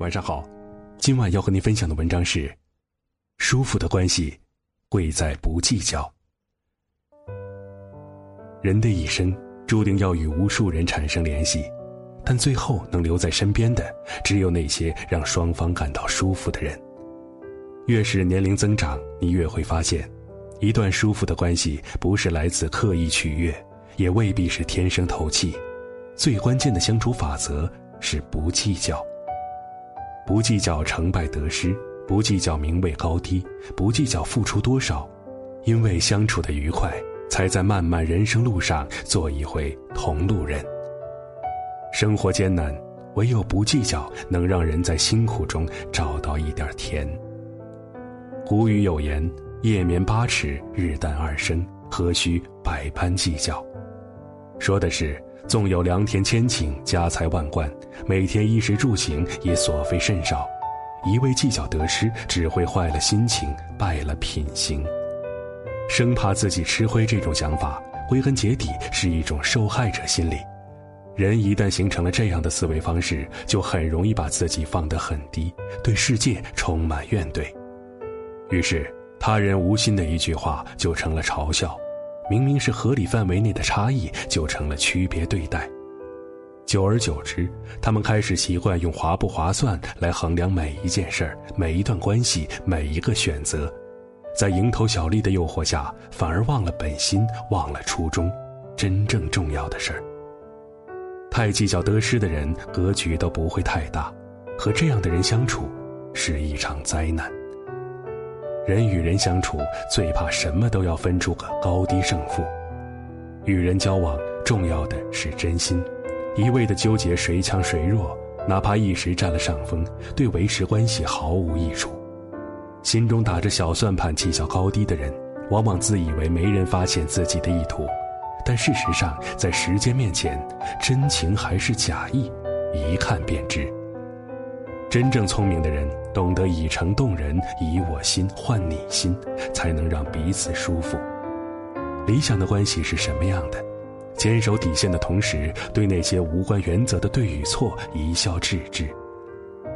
晚上好，今晚要和您分享的文章是：舒服的关系，贵在不计较。人的一生注定要与无数人产生联系，但最后能留在身边的，只有那些让双方感到舒服的人。越是年龄增长，你越会发现，一段舒服的关系不是来自刻意取悦，也未必是天生投契。最关键的相处法则是不计较。不计较成败得失，不计较名位高低，不计较付出多少，因为相处的愉快，才在漫漫人生路上做一回同路人。生活艰难，唯有不计较，能让人在辛苦中找到一点甜。古语有言：“夜眠八尺，日啖二升，何须百般计较？”说的是。纵有良田千顷，家财万贯，每天衣食住行也所费甚少，一味计较得失，只会坏了心情，败了品行。生怕自己吃亏，这种想法归根结底是一种受害者心理。人一旦形成了这样的思维方式，就很容易把自己放得很低，对世界充满怨怼。于是，他人无心的一句话就成了嘲笑。明明是合理范围内的差异，就成了区别对待。久而久之，他们开始习惯用划不划算来衡量每一件事儿、每一段关系、每一个选择，在蝇头小利的诱惑下，反而忘了本心，忘了初衷，真正重要的事儿。太计较得失的人，格局都不会太大，和这样的人相处，是一场灾难。人与人相处，最怕什么都要分出个高低胜负。与人交往，重要的是真心。一味的纠结谁强谁弱，哪怕一时占了上风，对维持关系毫无益处。心中打着小算盘、计较高低的人，往往自以为没人发现自己的意图，但事实上，在时间面前，真情还是假意，一看便知。真正聪明的人，懂得以诚动人，以我心换你心，才能让彼此舒服。理想的关系是什么样的？坚守底线的同时，对那些无关原则的对与错一笑置之。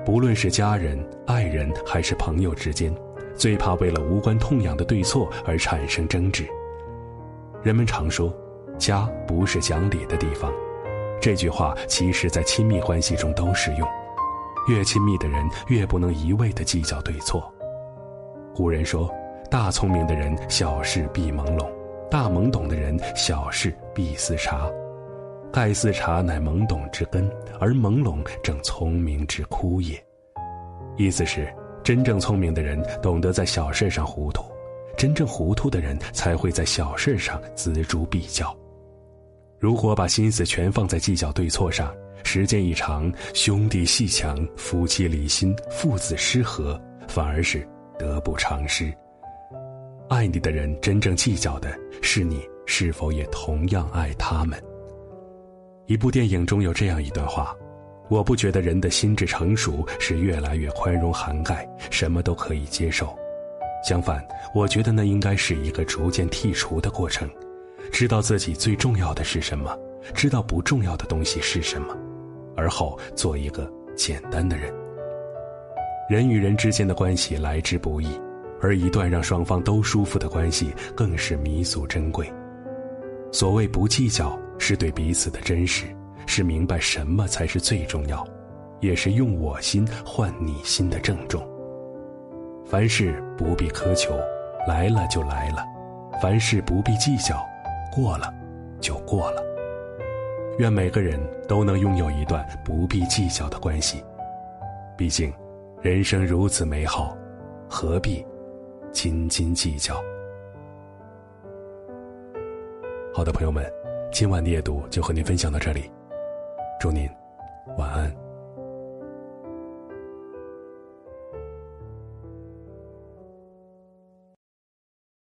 不论是家人、爱人还是朋友之间，最怕为了无关痛痒的对错而产生争执。人们常说，家不是讲理的地方，这句话其实在亲密关系中都适用。越亲密的人，越不能一味的计较对错。古人说：“大聪明的人，小事必朦胧；大懵懂的人，小事必思察。盖思察乃懵懂之根，而朦胧正聪明之枯也。”意思是，真正聪明的人懂得在小事上糊涂，真正糊涂的人才会在小事上锱铢必较。如果把心思全放在计较对错上，时间一长，兄弟戏强，夫妻离心，父子失和，反而是得不偿失。爱你的人，真正计较的是你是否也同样爱他们。一部电影中有这样一段话：我不觉得人的心智成熟是越来越宽容涵盖，什么都可以接受。相反，我觉得那应该是一个逐渐剔除的过程，知道自己最重要的是什么，知道不重要的东西是什么。而后做一个简单的人。人与人之间的关系来之不易，而一段让双方都舒服的关系更是弥足珍贵。所谓不计较，是对彼此的真实，是明白什么才是最重要，也是用我心换你心的郑重。凡事不必苛求，来了就来了；凡事不必计较，过了就过了。愿每个人都能拥有一段不必计较的关系。毕竟人生如此美好何必斤斤计较？好的朋友们今晚的夜读就和您分享到这里。祝您晚安。